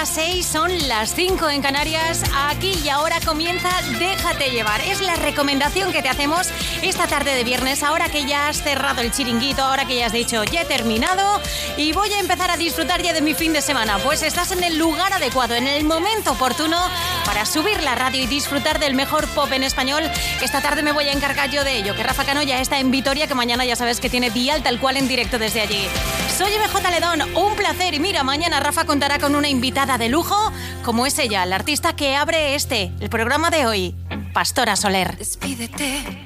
las 6, son las 5 en Canarias. Aquí y ahora comienza Déjate llevar. Es la recomendación que te hacemos esta tarde de viernes. Ahora que ya has cerrado el chiringuito, ahora que ya has dicho ya he terminado y voy a empezar a disfrutar ya de mi fin de semana. Pues estás en el lugar adecuado, en el momento oportuno para subir la radio y disfrutar del mejor pop en español. Esta tarde me voy a encargar yo de ello. Que Rafa Cano ya está en Vitoria, que mañana ya sabes que tiene Dial tal cual en directo desde allí. Soy MJ Ledón, un placer. Y mira, mañana Rafa contará con una invitada de lujo, como es ella, la artista que abre este, el programa de hoy, Pastora Soler. Despídete,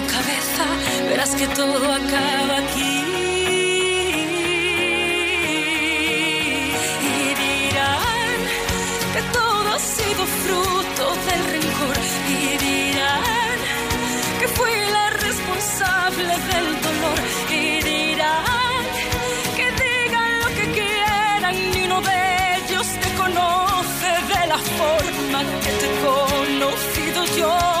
Verás que todo acaba aquí. Y dirán que todo ha sido fruto del rencor. Y dirán que fui la responsable del dolor. Y dirán que digan lo que quieran. Ni uno de ellos te conoce de la forma que te he conocido yo.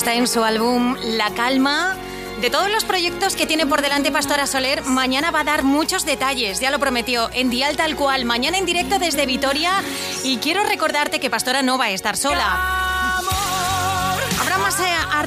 Está en su álbum La Calma. De todos los proyectos que tiene por delante Pastora Soler, mañana va a dar muchos detalles, ya lo prometió, en Dial tal cual, mañana en directo desde Vitoria. Y quiero recordarte que Pastora no va a estar sola.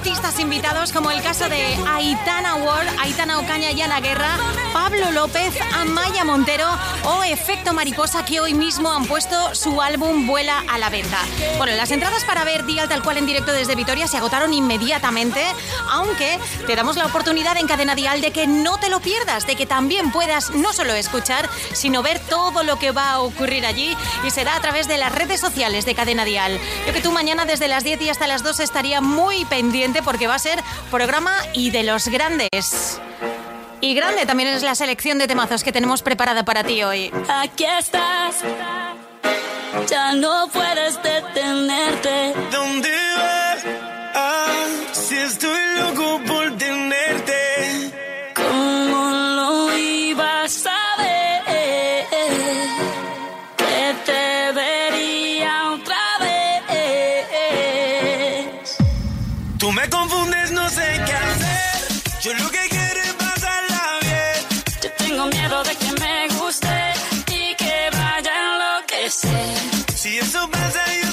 Artistas invitados, como el caso de Aitana Ward, Aitana Ocaña y Ana Guerra, Pablo López, Amaya Montero o Efecto Mariposa, que hoy mismo han puesto su álbum Vuela a la venta. Bueno, las entradas para ver Dial tal cual en directo desde Vitoria se agotaron inmediatamente, aunque te damos la oportunidad en Cadena Dial de que no te lo pierdas, de que también puedas no solo escuchar, sino ver todo lo que va a ocurrir allí y será a través de las redes sociales de Cadena Dial. Yo que tú mañana desde las 10 y hasta las 2 estaría muy pendiente porque va a ser programa y de los grandes. Y grande también es la selección de temazos que tenemos preparada para ti hoy. Aquí estás, ya no puedes detenerte. ¿Dónde enloquecer. Si eso pasa, yo seguiré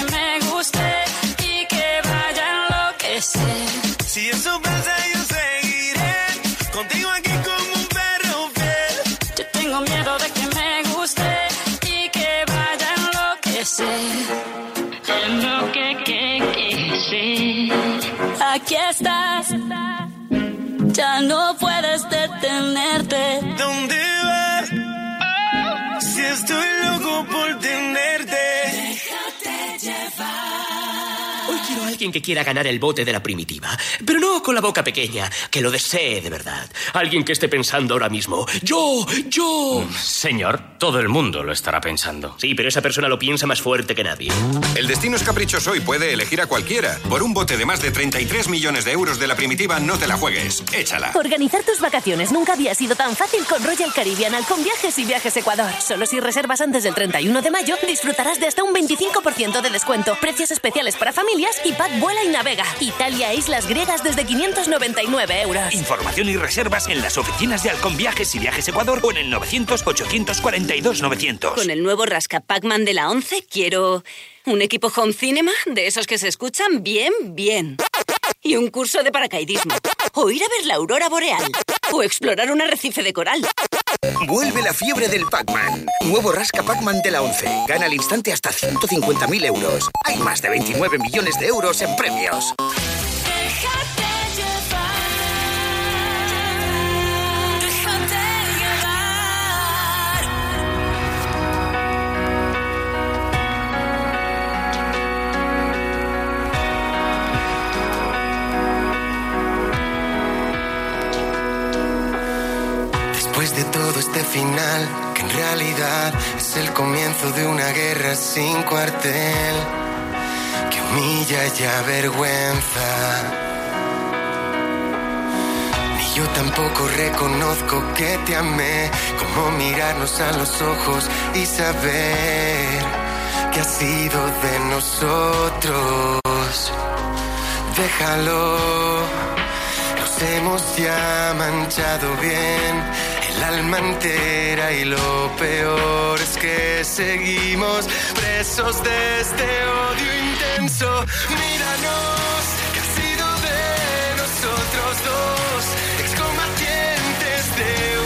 Aquí estás. Ya no puedes detenerte. ¿Dónde alguien que quiera ganar el bote de la primitiva, pero no con la boca pequeña, que lo desee de verdad. Alguien que esté pensando ahora mismo, yo, yo. Señor, todo el mundo lo estará pensando. Sí, pero esa persona lo piensa más fuerte que nadie. El destino es caprichoso y puede elegir a cualquiera. Por un bote de más de 33 millones de euros de la primitiva, no te la juegues. Échala. Organizar tus vacaciones nunca había sido tan fácil con Royal Caribbean con viajes y viajes Ecuador. Solo si reservas antes del 31 de mayo disfrutarás de hasta un 25% de descuento, precios especiales para familias y pack vuela y navega. Italia e islas griegas desde 599 euros. Información y reservas en las oficinas de Halcón Viajes y Viajes Ecuador o en el 900-842-900. Con el nuevo Rasca Pac-Man de la 11 quiero un equipo home cinema de esos que se escuchan bien, bien. Y un curso de paracaidismo. O ir a ver la aurora boreal. O explorar un arrecife de coral. Vuelve la fiebre del Pac-Man. Nuevo Rasca Pac-Man de la 11. Gana al instante hasta 150.000 euros. Hay más de 29 millones de euros en premios. Todo este final, que en realidad es el comienzo de una guerra sin cuartel, que humilla y avergüenza. Ni yo tampoco reconozco que te amé, como mirarnos a los ojos y saber que ha sido de nosotros. Déjalo. Nos hemos ya manchado bien el alma entera y lo peor es que seguimos presos de este odio intenso. Míranos, que ha sido de nosotros dos, excombatientes de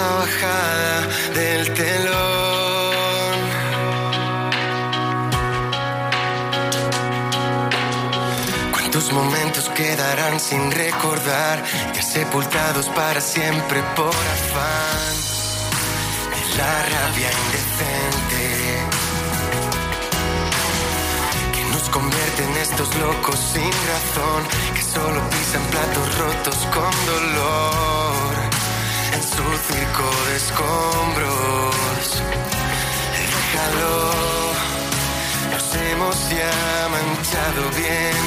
bajada del telón. ¿Cuántos momentos quedarán sin recordar, ya sepultados para siempre por afán de la rabia indecente? que nos convierte en estos locos sin razón, que solo pisan platos rotos con dolor su circo de escombros. Déjalo, nos hemos ya manchado bien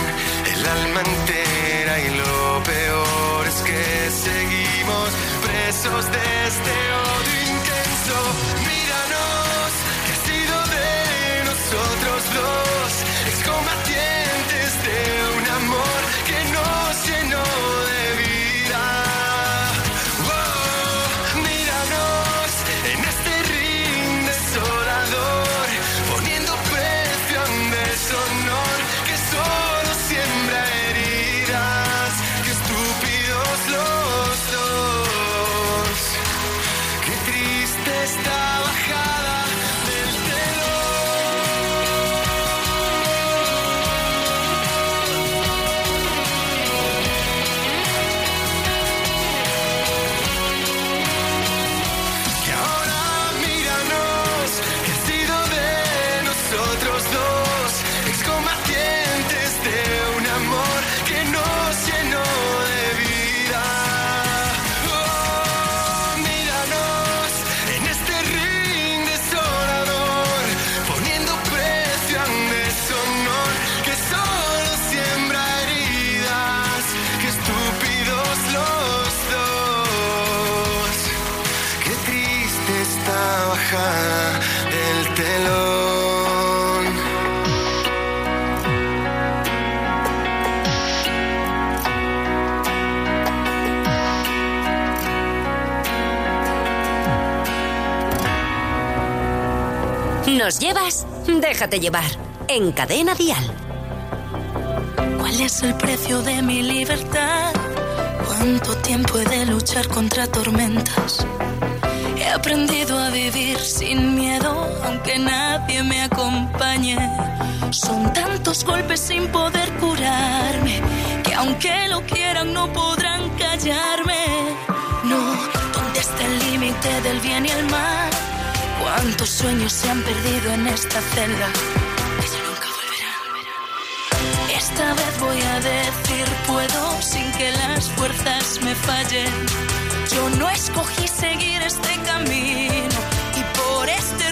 el alma entera y lo peor es que seguimos presos de este odio intenso. Déjate llevar. En Cadena Dial. ¿Cuál es el precio de mi libertad? ¿Cuánto tiempo he de luchar contra tormentas? He aprendido a vivir sin miedo, aunque nadie me acompañe. Son tantos golpes sin poder curarme, que aunque lo quieran no podrán callarme. No, ¿dónde está el límite del bien y el mal? ¿Cuántos sueños se han perdido en esta celda? Que nunca volverán. Esta vez voy a decir puedo sin que las fuerzas me fallen. Yo no escogí seguir este camino y por este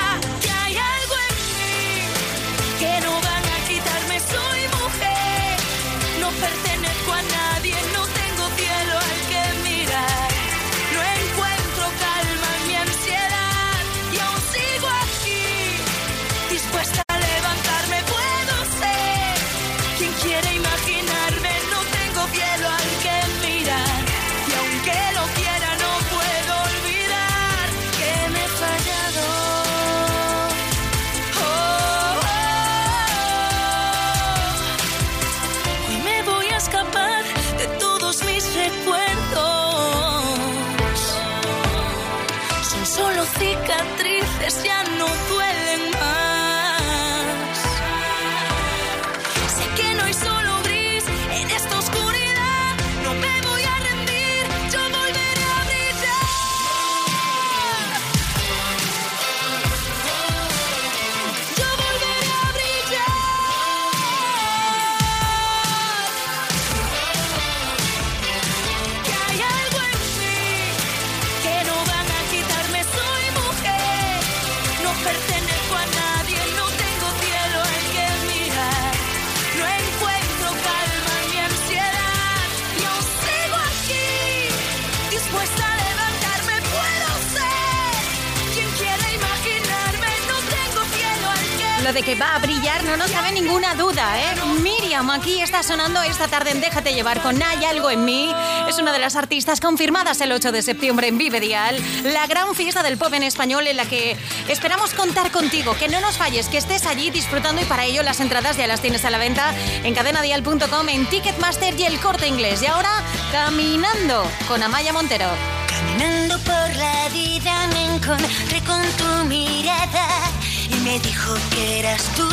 Que va a brillar no nos cabe ninguna duda, ¿eh? Miriam, aquí está sonando esta tarde en Déjate llevar con Hay algo en mí. Es una de las artistas confirmadas el 8 de septiembre en Vive Dial, la gran fiesta del pop en español en la que esperamos contar contigo, que no nos falles, que estés allí disfrutando y para ello las entradas ya las tienes a la venta en cadenadial.com, en Ticketmaster y el Corte Inglés. Y ahora, caminando con Amaya Montero. Caminando por la vida me encontré con tu mirada y me dijo que eras tú,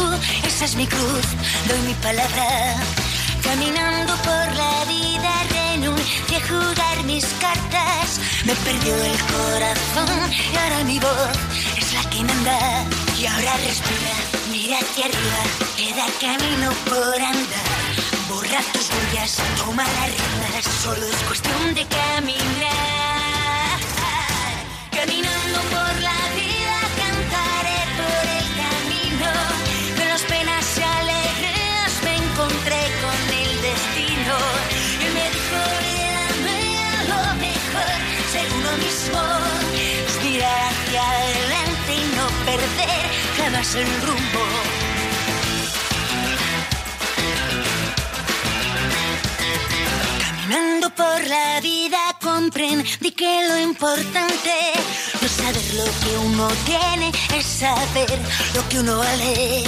esa es mi cruz, doy mi palabra. Caminando por la vida renuncié a jugar mis cartas, me perdió el corazón y ahora mi voz es la que manda. Y ahora respira, mira hacia arriba, queda camino por andar. Borra tus huellas, toma las riendas, solo es cuestión de caminar. El rumbo Caminando por la vida comprendí que lo importante no es saber lo que uno tiene, es saber lo que uno vale.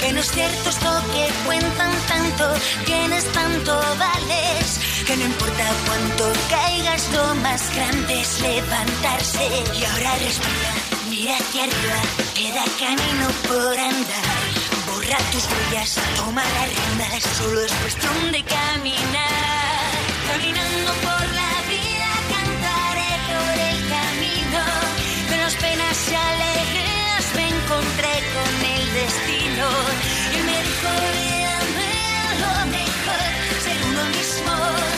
Que no es cierto esto que cuentan tanto, tienes tanto vales. Que no importa cuánto caigas, lo más grande es levantarse. Y ahora respira, mira hacia arriba, queda camino por andar. Borra tus huellas, toma las riendas, solo es cuestión de caminar. Caminando por la vida cantaré por el camino las penas y alegrías me encontré con el destino y me dijo "Mírame, lo mejor ser uno mismo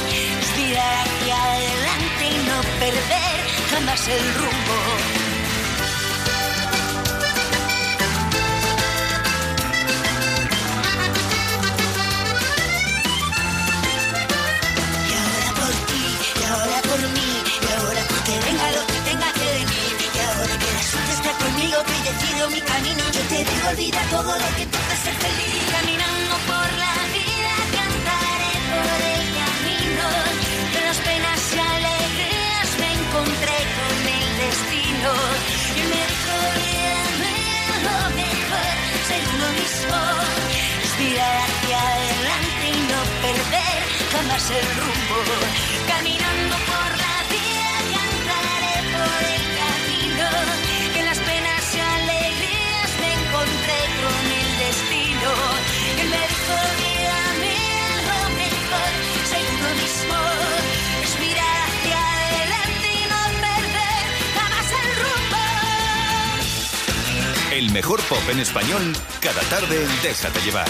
es mirar hacia adelante y no perder jamás el rumbo decido mi camino, yo te digo, olvida todo lo que hace ser feliz. Caminando por la vida, cantaré por el camino. De las penas y alegrías me encontré con el destino. Y me dijo, "Mírame, lo mejor, ser uno mismo. Es mirar hacia adelante y no perder jamás el rumbo. El mejor pop en español, cada tarde en Déjate llevar.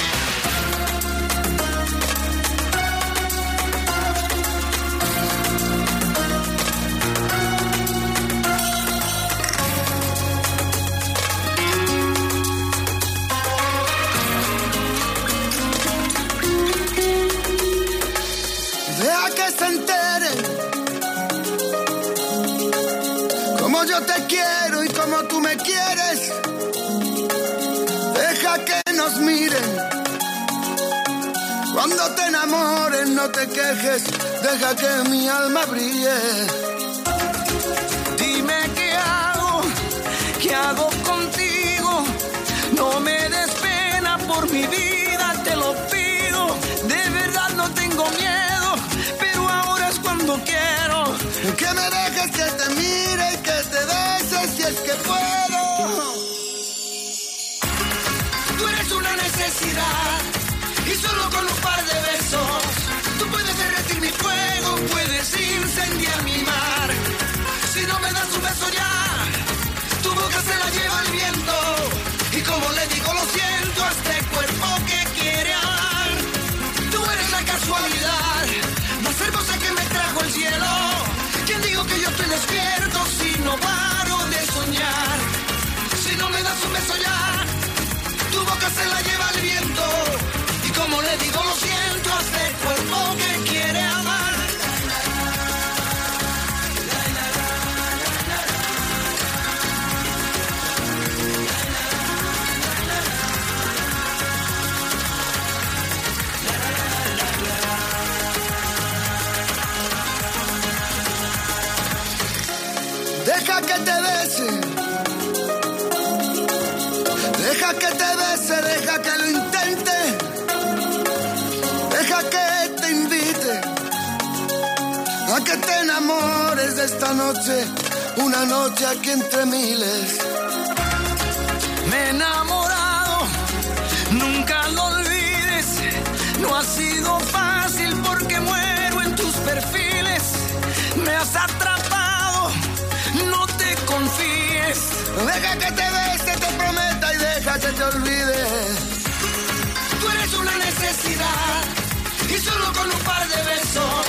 No te quejes, deja que mi alma brille. Dime qué hago, qué hago contigo. No me des pena por mi vida, te lo pido. De verdad no tengo miedo, pero ahora es cuando quiero. Que me dejes que te mire que te bese si es que puedo. Tú eres una necesidad y solo con un par de besos puedes enamores de esta noche, una noche aquí entre miles. Me he enamorado, nunca lo olvides. No ha sido fácil porque muero en tus perfiles. Me has atrapado, no te confíes. Deja que te bese, te prometa y deja que te olvide. Tú eres una necesidad y solo con un par de besos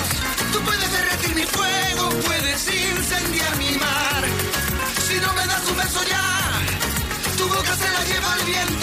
puedes derretir mi fuego, puedes incendiar mi mar. Si no me das un beso ya, tu boca se la lleva el viento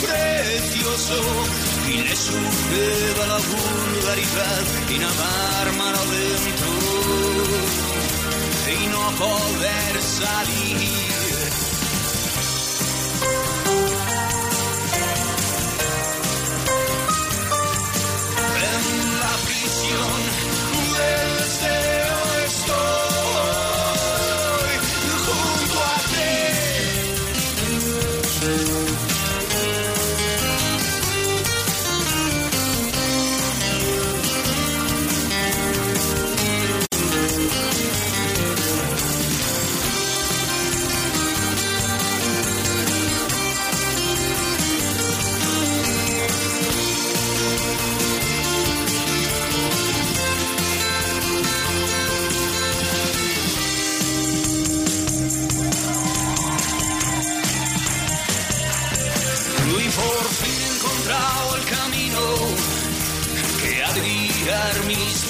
precioso y le suceda la vulgaridad y nadar mar adentro y no poder salir.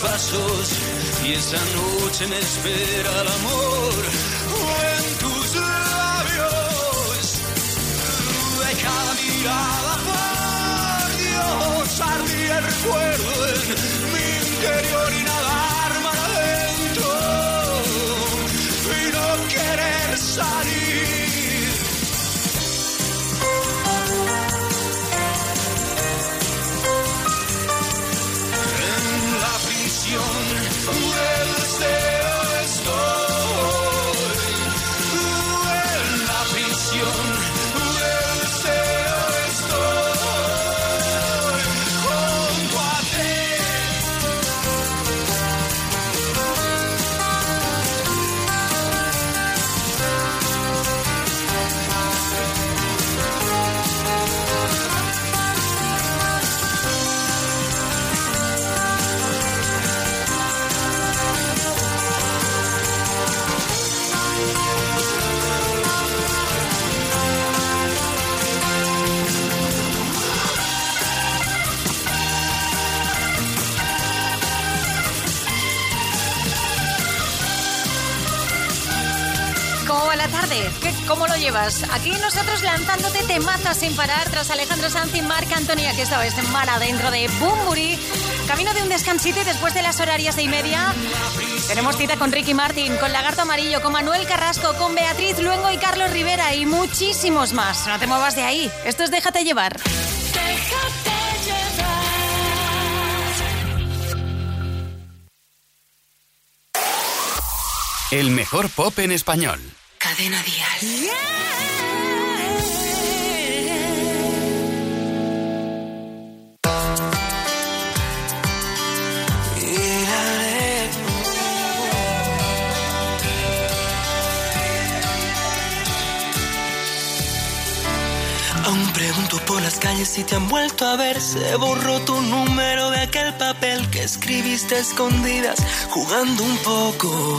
Pasos. Y esa noche me espera el amor en tus labios. De cada mirada, por Dios, el recuerdo Aquí nosotros lanzándote temazos sin parar tras Alejandro Sanz y Marc Antonia, que esta vez en mar adentro de Bumburi. Camino de un descansito y después de las horarias de y media tenemos cita con Ricky Martin, con Lagarto Amarillo, con Manuel Carrasco, con Beatriz Luengo y Carlos Rivera y muchísimos más. No te muevas de ahí. Esto es Déjate llevar. Déjate llevar. El mejor pop en español. Cadena Dial. Aún las calles si te han vuelto a ver. Se borró tu número de aquel papel que escribiste escondidas, jugando un poco.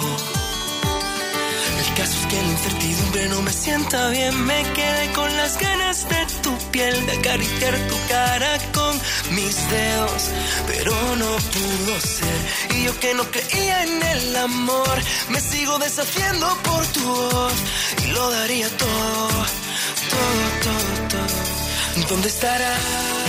El caso es que la incertidumbre no me sienta bien. Me quedé con las ganas de tu piel, de acariciar tu cara con mis dedos. Pero no pudo ser. Y yo que no creía en el amor, me sigo deshaciendo por tu voz. Y lo daría todo, todo, todo. ¿Dónde estará?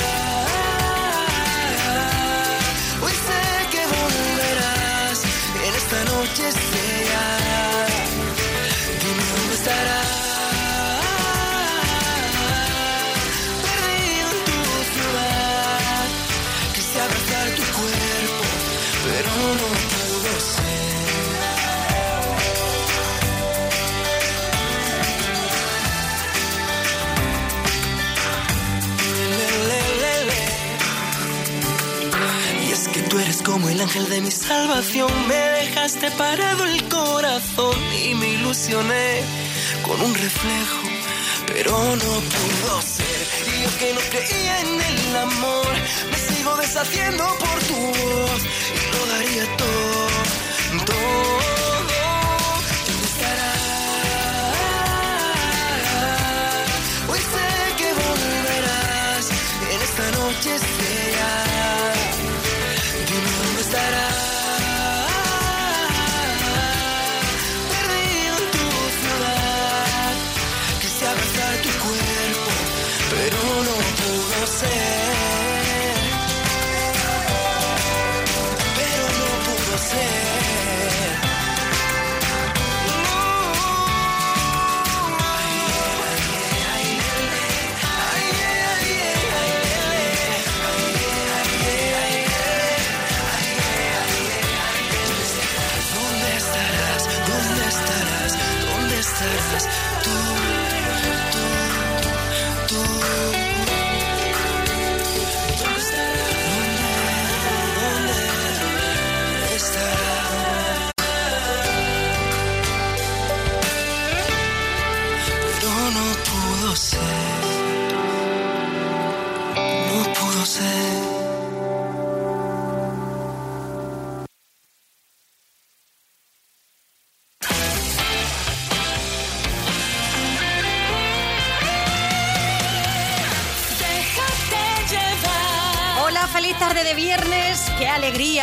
El ángel de mi salvación. Me dejaste parado el corazón y me ilusioné con un reflejo, pero no pudo ser. Y yo que no creía en el amor, me sigo deshaciendo por tu voz y lo daría todo, todo. ¿Dónde estará? Hoy sé que volverás en esta noche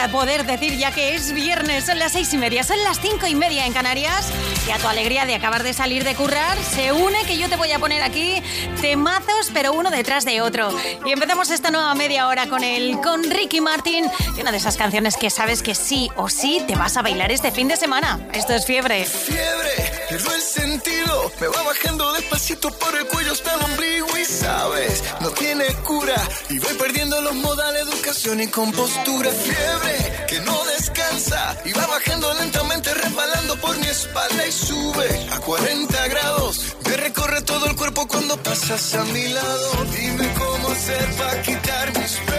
poder decir ya que es viernes. Son las seis y media, son las cinco y media en Canarias. Y a tu alegría de acabar de salir de currar, se une que yo te voy a poner aquí temazos, pero uno detrás de otro. Y empezamos esta nueva media hora con el con Ricky Martin, y una de esas canciones que sabes que sí o sí te vas a bailar este fin de semana. Esto es fiebre. Fiebre, pierdo el sentido, me va bajando despacito por el cuello hasta el ombligo y sabes, no tiene cura y voy perdiendo los modales, educación y compostura. Fiebre, que no descansa y va bajando lentamente, resbalando por mi espalda y sube a 40 grados. Me recorre todo el cuerpo cuando pasas a mi lado. Dime cómo hacer para quitar mis penas.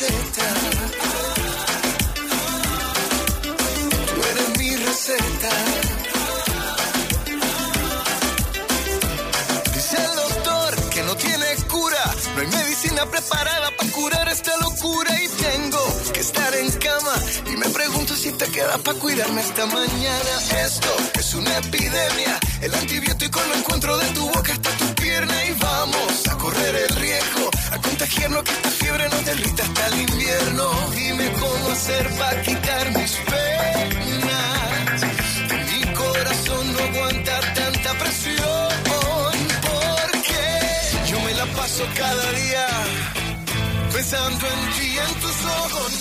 Tú eres mi receta. Dice el doctor que no tiene cura. No hay medicina preparada para curar esta locura. Y tengo que estar en cama. Y me pregunto si te queda para cuidarme esta mañana. Esto es una epidemia. El antibiótico lo encuentro de tu boca hasta tu pierna. Y vamos a correr el riesgo. A contagiarnos que esta fiebre nos derrita hasta el invierno. Dime cómo hacer para quitar mis penas. Mi corazón no aguanta tanta presión. Porque yo me la paso cada día pensando en ti, en tus ojos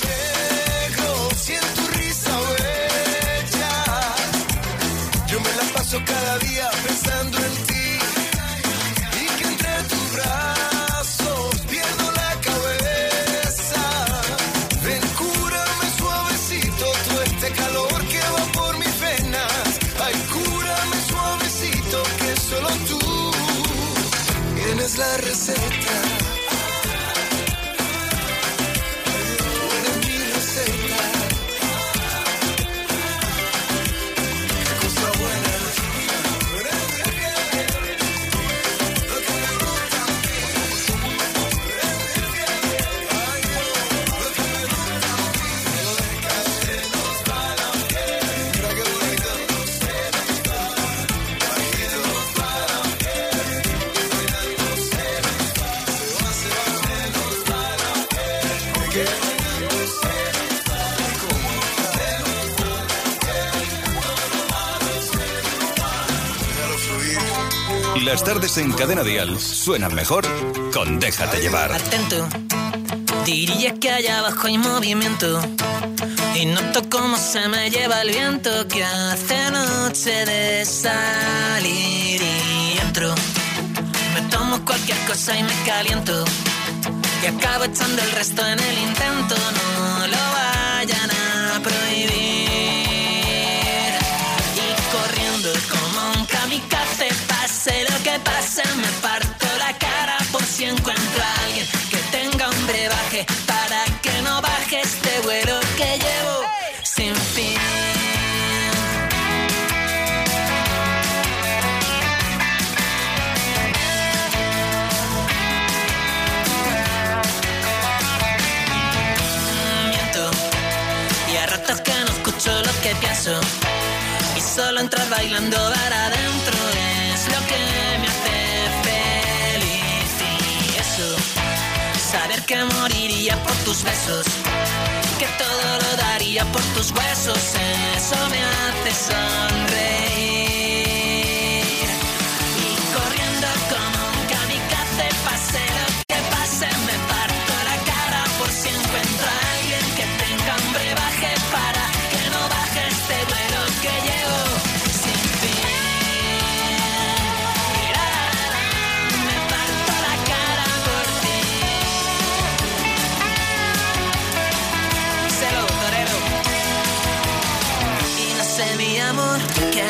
paso cada día pensando en ti. Y que entre tus brazos Las tardes en Cadena Dial suenan mejor con Déjate llevar. Atento, diría que allá abajo hay movimiento. Y noto cómo se me lleva el viento que hace noche de salir y entro. Me tomo cualquier cosa y me caliento. Y acabo echando el resto en el intento. No lo que pase, me parto la cara por si encuentro a alguien que tenga un brebaje para que no baje este vuelo que llevo sin fin. Miento y a ratos que no escucho lo que pienso y solo entrar bailando que moriría por tus besos que todo lo daría por tus huesos. Eso me hace sonreír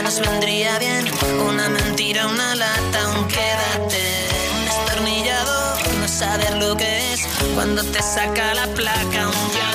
nos vendría bien. Una mentira, una lata, un quédate, un destornillador, no saber lo que es. Cuando te saca la placa, un yo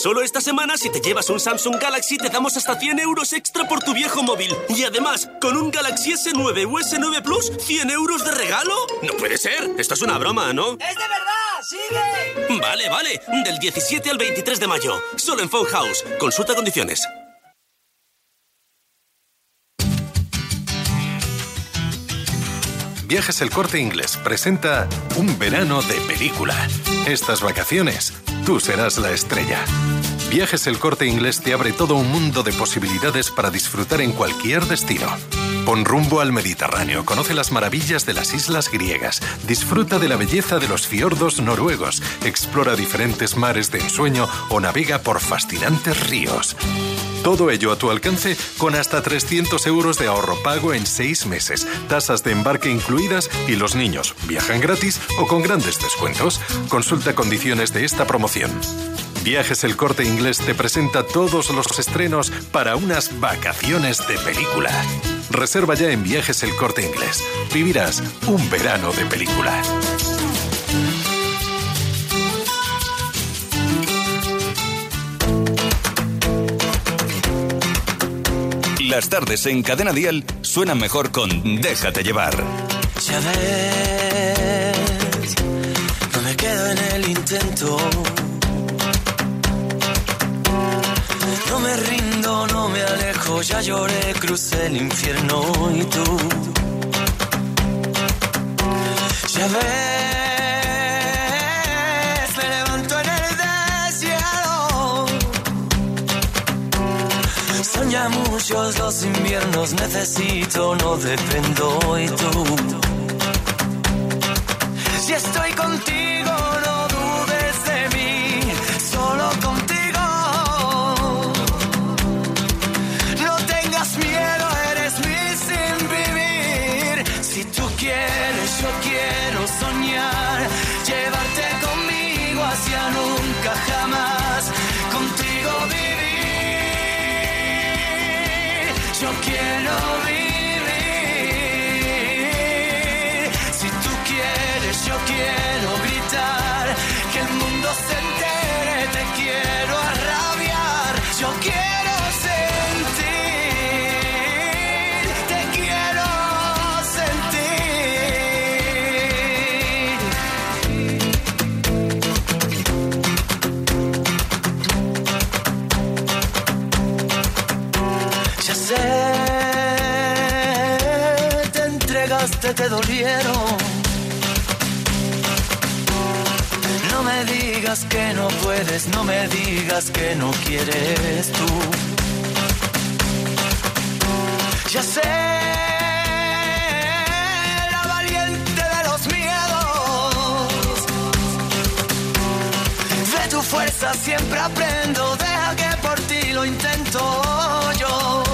solo esta semana, si te llevas un Samsung Galaxy, te damos hasta 100 euros extra por tu viejo móvil. Y además, con un Galaxy S9 o S9 Plus, ¿100 euros de regalo? No puede ser. Esto es una broma, ¿no? ¡Es de verdad! ¡Sigue! Vale, vale. Del 17 al 23 de mayo. Solo en Phone House. Consulta condiciones. Viajes El Corte Inglés presenta Un verano de película. Estas vacaciones, tú serás la estrella. Viajes El Corte Inglés te abre todo un mundo de posibilidades para disfrutar en cualquier destino. Pon rumbo al Mediterráneo, conoce las maravillas de las islas griegas, disfruta de la belleza de los fiordos noruegos, explora diferentes mares de ensueño o navega por fascinantes ríos. Todo ello a tu alcance con hasta 300 euros de ahorro pago en seis meses, tasas de embarque incluidas y los niños viajan gratis o con grandes descuentos. Consulta condiciones de esta promoción. Viajes El Corte Inglés te presenta todos los estrenos para unas vacaciones de película. Reserva ya en Viajes El Corte Inglés. Vivirás un verano de película. Las tardes en Cadena Dial suenan mejor con Déjate llevar. Ya ves, no me quedo en el intento. No me rindo, no me alejo, ya lloré, crucé el infierno y tú. Ya ves, ya muchos los inviernos, necesito, no dependo y tú. Te dolieron. No me digas que no puedes, no me digas que no quieres tú. Ya sé, la valiente de los miedos. De tu fuerza siempre aprendo, deja que por ti lo intento yo.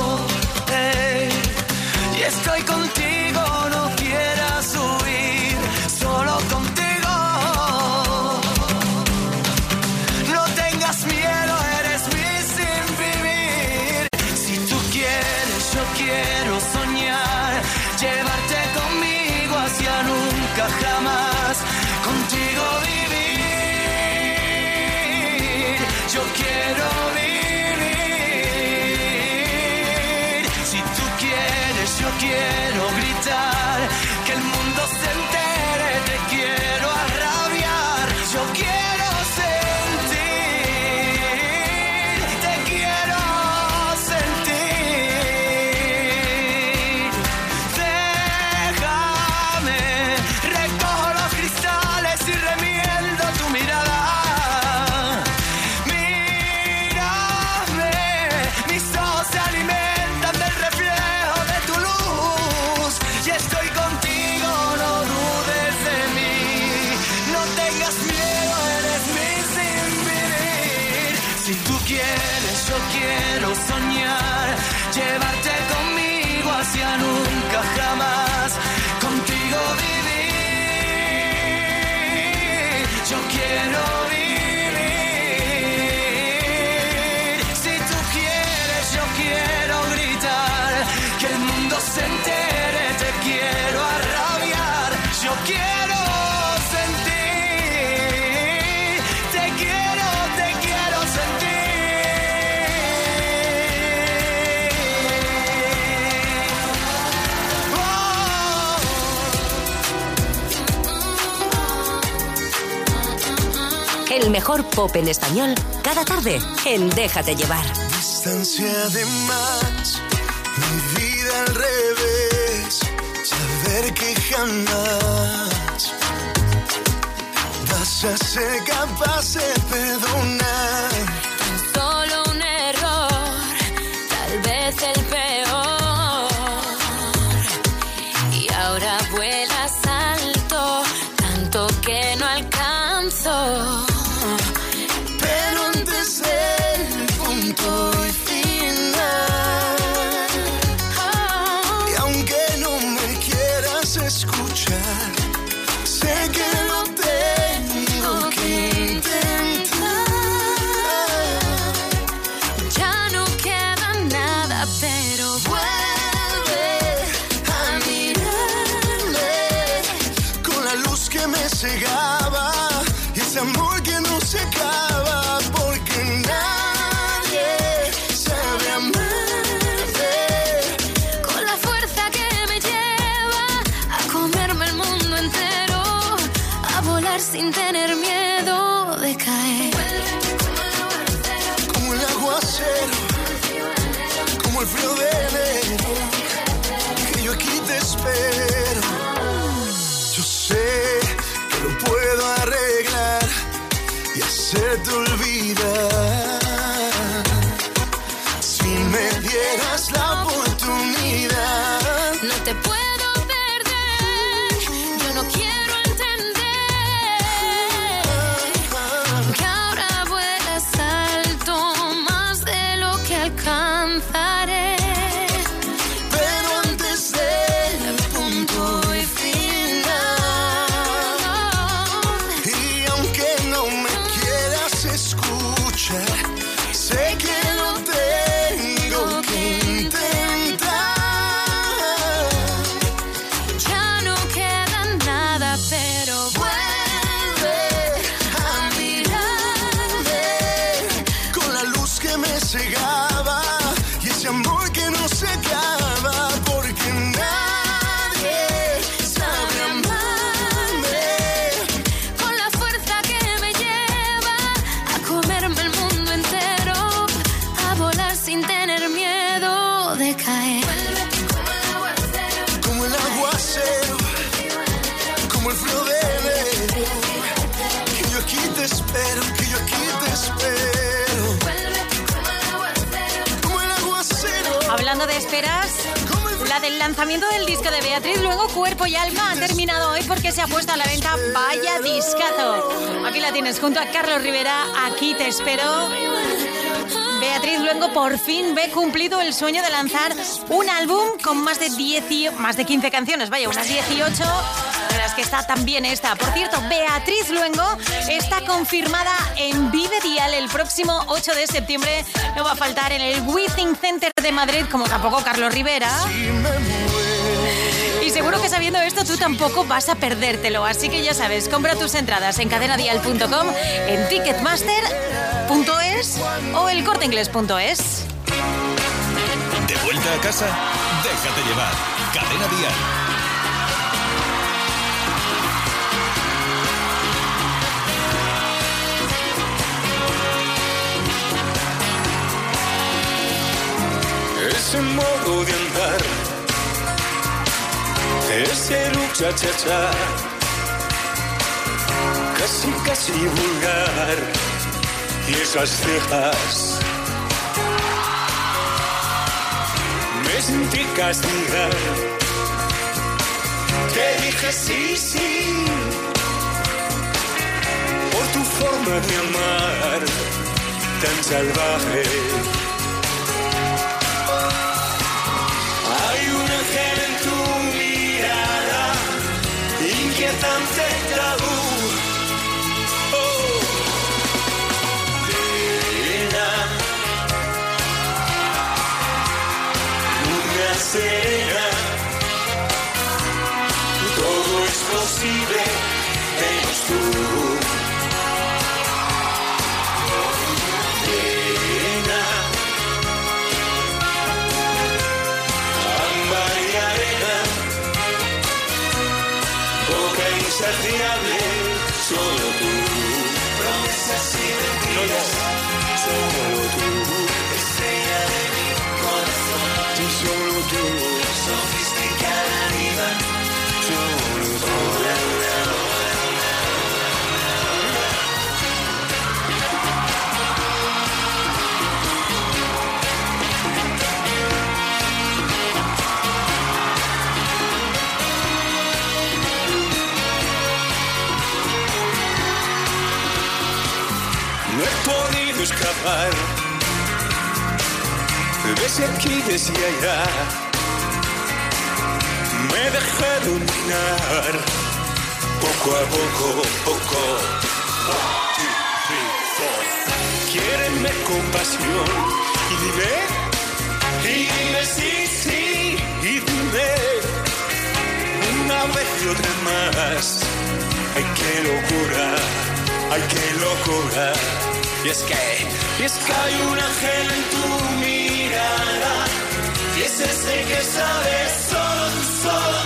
El mejor pop en español cada tarde en Déjate llevar. distancia de más, mi vida al revés. Ya ver que jamás vas a ser capaz de perdonar. Y hacerte olvidar. Beatriz, luego Cuerpo y Alma, ha terminado hoy porque se ha puesto a la venta Vaya Discazo. Aquí la tienes junto a Carlos Rivera, aquí te espero. Beatriz Luengo por fin ve cumplido el sueño de lanzar un álbum con más de 10, y- más de 15 canciones, vaya, unas 18, de las que está también esta. Por cierto, Beatriz Luengo está confirmada en Vive Dial el próximo 8 de septiembre. No va a faltar en el Withing Center de Madrid, como tampoco Carlos Rivera. Y seguro que sabiendo esto tú tampoco vas a perdértelo. Así que ya sabes, compra tus entradas en cadenadial.com, en ticketmaster.es o elcorteinglés.es. De vuelta a casa, déjate llevar. Cadena Dial. Ese modo de andar, ese lucha cha cha, casi casi vulgar, y esas cejas. Me sentí castigar, te dije sí, sí, por tu forma de amar tan salvaje. Desde allá, me dejé dominar. Poco a poco, poco. One, two, three, four. Quiéreme con pasión y dime, y dime sí, sí, y dime una vez y otra más. Ay, qué locura, ay, qué locura. Y es que, y es que hay un ángel en tu. Y es ese que sabes solo solo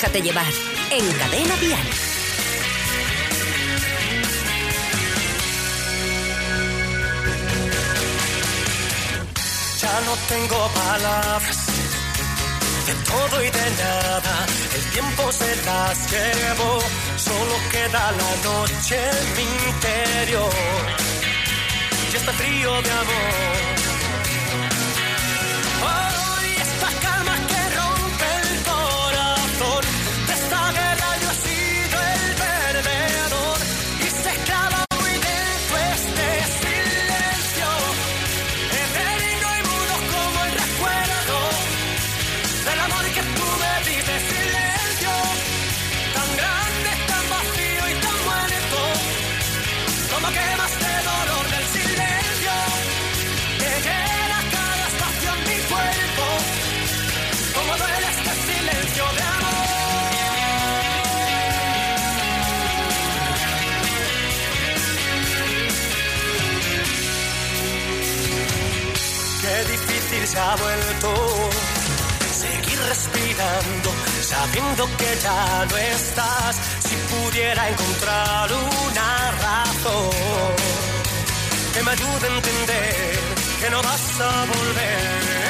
déjate llevar. En Cadena Dial. Ya no tengo palabras de todo y de nada. El tiempo se las llevó, solo queda la noche en mi interior. Y este frío de amor. Se ha vuelto seguir respirando, sabiendo que ya no estás. Si pudiera encontrar una razón que me ayude a entender que no vas a volver.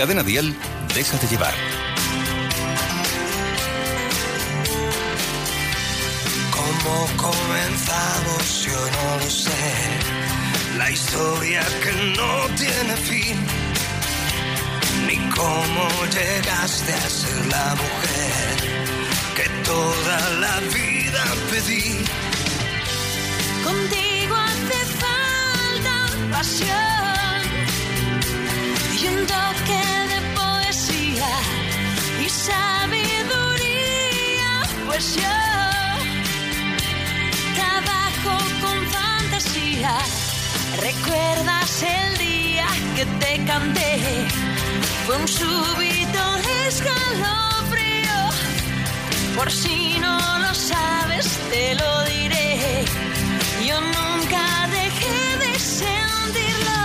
Cadena Dial, déjate llevar. ¿Cómo comenzamos? Yo no lo sé. La historia que no tiene fin. Ni cómo llegaste a ser la mujer que toda la vida pedí. Contigo hace falta pasión y un toque sabiduría. Pues yo trabajo con fantasía. ¿Recuerdas el día que te canté? Fue un súbito escalofrío. Por si no lo sabes, te lo diré. Yo nunca dejé de sentirlo.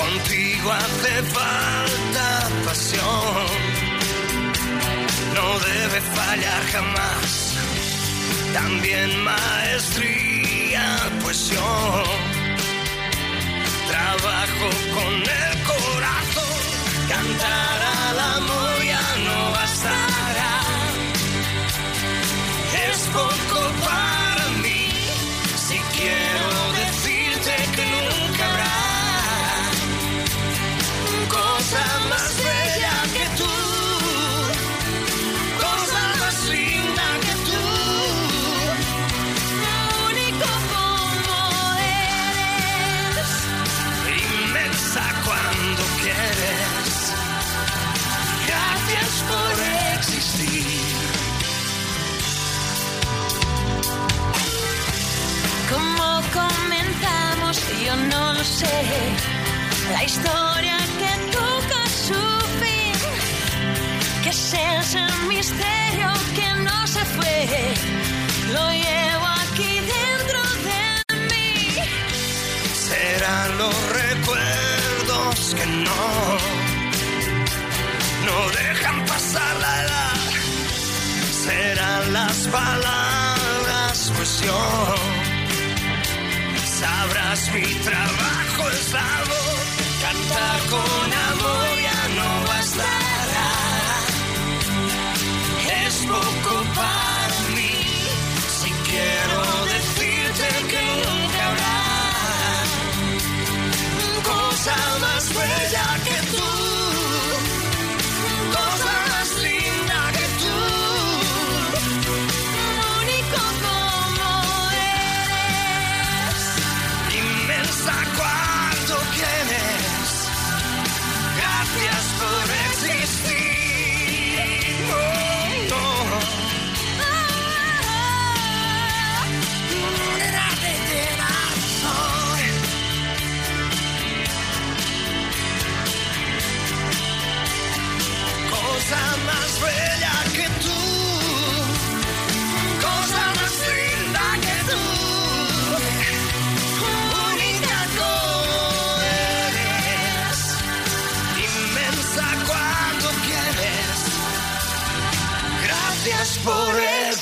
Contigo hace falta pasión. No debe fallar jamás. También maestría, pues yo trabajo con el corazón. Cantar al amor ya no bastará. Es poco para mí. Si quiero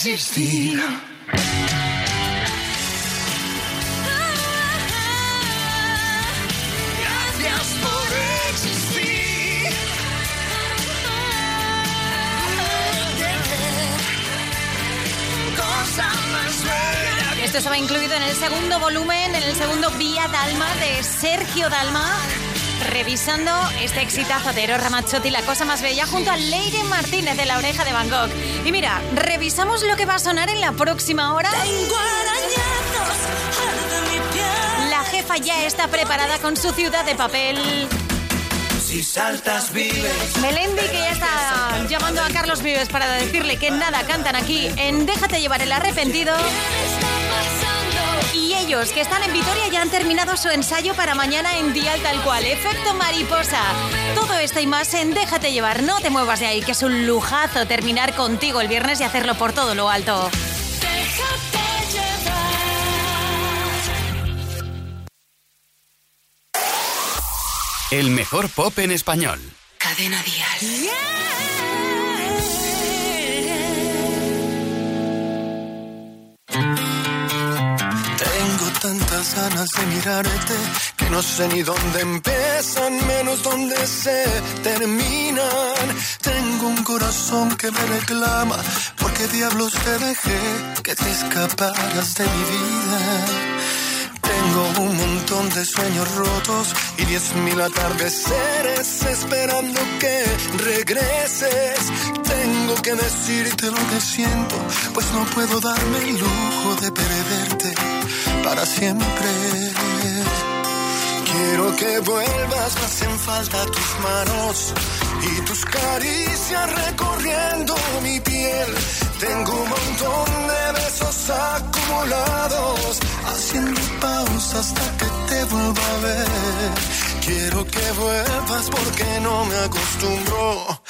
existir. Gracias por Esto estaba incluido en el segundo volumen, en el segundo Vía Dalma de Sergio Dalma, revisando este exitazo de Eros Ramazzotti, La Cosa Más Bella, junto a Leire Martínez de La Oreja de Gogh. Y mira, revisamos lo que va a sonar en la próxima hora. La jefa ya está preparada con su ciudad de papel. Si saltas vives. Melendi que ya está llamando a Carlos Vives para decirle que nada cantan aquí en Déjate llevar el arrepentido. Ellos que están en Vitoria ya han terminado su ensayo para mañana en Dial Tal Cual. Efecto mariposa. Todo esto y más en Déjate llevar. No te muevas de ahí, que es un lujazo terminar contigo el viernes y hacerlo por todo lo alto. Déjate llevar. El mejor pop en español. Cadena Dial. Tengo tantas ganas de mirarte que no sé ni dónde empiezan, menos dónde se terminan. Tengo un corazón que me reclama, porque diablos te dejé que te escaparas de mi vida. Tengo un montón de sueños rotos y diez mil atardeceres esperando que regreses. Que decirte lo que siento, pues no puedo darme el lujo de perderte para siempre. Quiero que vuelvas, me hacen falta tus manos y tus caricias recorriendo mi piel. Tengo un montón de besos acumulados, haciendo pausa hasta que te vuelva a ver. Quiero que vuelvas porque no me acostumbro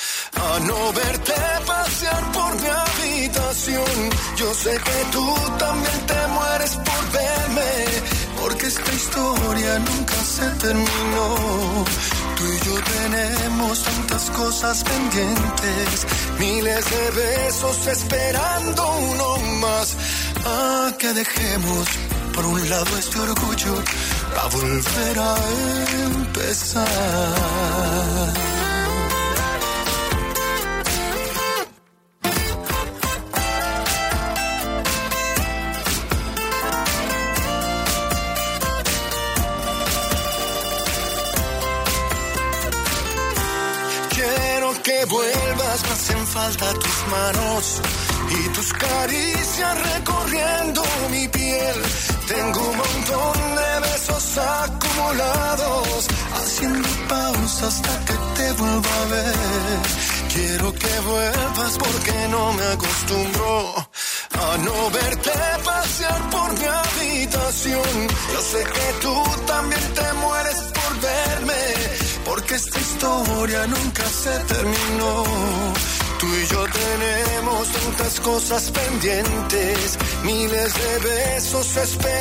a no verte pasear por mi habitación. Yo sé que tú también te mueres por verme, porque esta historia nunca se terminó. Tú y yo tenemos tantas cosas pendientes, miles de besos esperando uno más. Ah, que dejemos por un lado este orgullo para volver a empezar. Falta tus manos y tus caricias recorriendo mi piel. Tengo un montón de besos acumulados, haciendo pausa hasta que te vuelva a ver. Quiero que vuelvas porque no me acostumbro a no verte pasear por mi habitación. Yo sé que tú también te mueres por verme, porque esta historia nunca se terminó. Tú y yo tenemos tantas cosas pendientes, miles de besos esperando